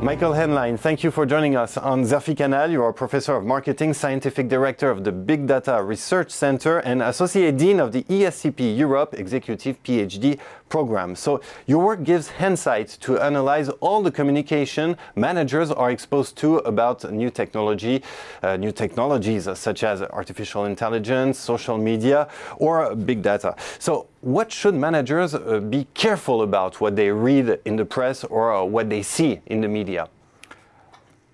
Michael Haenlein, thank you for joining us on Xerfi Canal. You are Professor of Marketing, Scientific Director of the Big Data Research Center, and Associate Dean of the ESCP Europe Executive PhD program. So, your work gives insight to analyze all the communication managers are exposed to about new technology, uh, new technologies such as artificial intelligence, social media, or big data. So, what should managers uh, be careful about what they read in the press or uh, what they see in the media?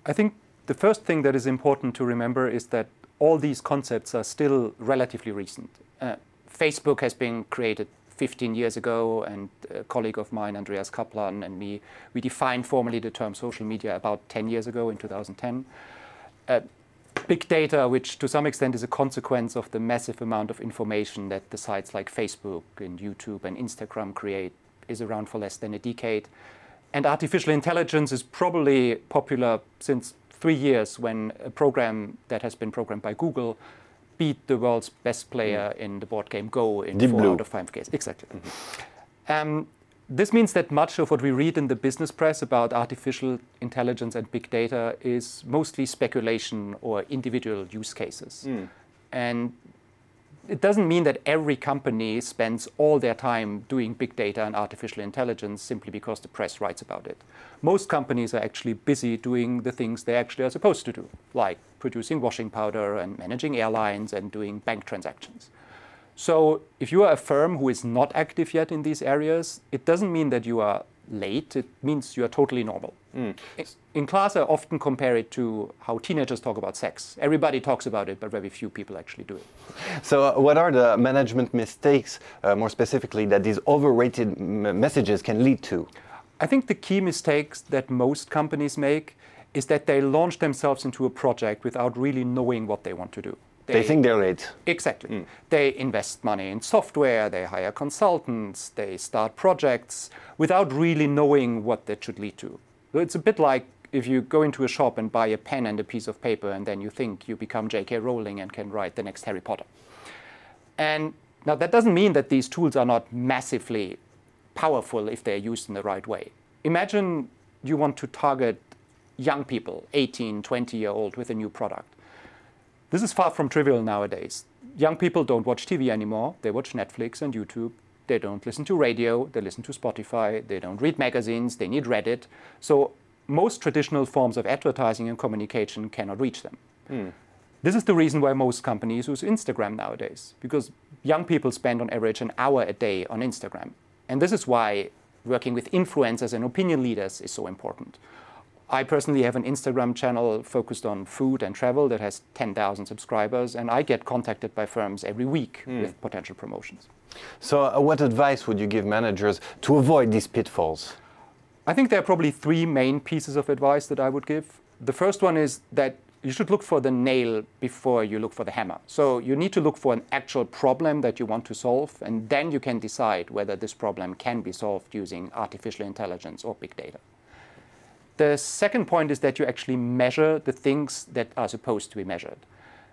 I think the first thing that is important to remember is that all these concepts are still relatively recent. Uh, Facebook has been created 15 years ago, and a colleague of mine, Andreas Kaplan, and me, we defined formally the term social media about 10 years ago in 2010. Big data, which to some extent is a consequence of the massive amount of information that the sites like Facebook and YouTube and Instagram create, is around for less than a decade. And artificial intelligence is probably popular since three years when a program that has been programmed by Google beat the world's best player mm. in the board game Go in Deep four Blue. out of five games. Exactly. Mm -hmm. um, this means that much of what we read in the business press about artificial intelligence and big data is mostly speculation or individual use cases. Mm. And it doesn't mean that every company spends all their time doing big data and artificial intelligence simply because the press writes about it. Most companies are actually busy doing the things they actually are supposed to do, like producing washing powder and managing airlines and doing bank transactions. So if you are a firm who is not active yet in these areas, it doesn't mean that you are late. It means you are totally normal. Mm. In class, I often compare it to how teenagers talk about sex. Everybody talks about it, but very few people actually do it. So, uh, what are the management mistakes, uh, more specifically, that these overrated messages can lead to? I think the key mistakes that most companies make is that they launch themselves into a project without really knowing what they want to do. They, they think they're late. Exactly. Mm. They invest money in software, they hire consultants, they start projects without really knowing what that should lead to. So it's a bit like if you go into a shop and buy a pen and a piece of paper and then you think you become J.K. Rowling and can write the next Harry Potter. And now that doesn't mean that these tools are not massively powerful if they're used in the right way. Imagine you want to target young people, 18, 20 year old, with a new product. This is far from trivial nowadays. Young people don't watch TV anymore. They watch Netflix and YouTube. They don't listen to radio. They listen to Spotify. They don't read magazines. They need Reddit. So most traditional forms of advertising and communication cannot reach them. Mm. This is the reason why most companies use Instagram nowadays, because young people spend on average an hour a day on Instagram. And this is why working with influencers and opinion leaders is so important. I personally have an Instagram channel focused on food and travel that has 10,000 subscribers, and I get contacted by firms every week mm. with potential promotions. So, uh, what advice would you give managers to avoid these pitfalls? I think there are probably three main pieces of advice that I would give. The first one is that you should look for the nail before you look for the hammer. So you need to look for an actual problem that you want to solve, and then you can decide whether this problem can be solved using artificial intelligence or big data. The second point is that you actually measure the things that are supposed to be measured.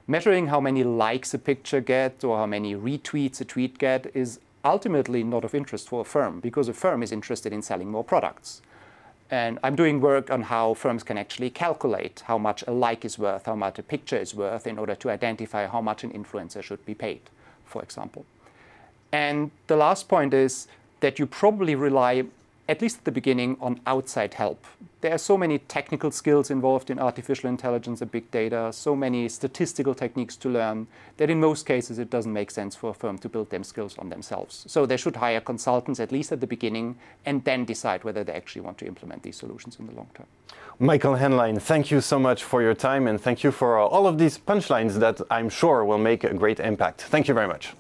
Measuring how many likes a picture gets or how many retweets a tweet get is ultimately not of interest for a firm because a firm is interested in selling more products. And I'm doing work on how firms can actually calculate how much a like is worth, how much a picture is worth, in order to identify how much an influencer should be paid, for example. And the last point is that you probably rely at least at the beginning, on outside help. There are so many technical skills involved in artificial intelligence and big data, so many statistical techniques to learn, that in most cases it doesn't make sense for a firm to build them skills on themselves. So they should hire consultants at least at the beginning and then decide whether they actually want to implement these solutions in the long term. Michael Haenlein, thank you so much for your time and thank you for all of these punchlines that I'm sure will make a great impact. Thank you very much.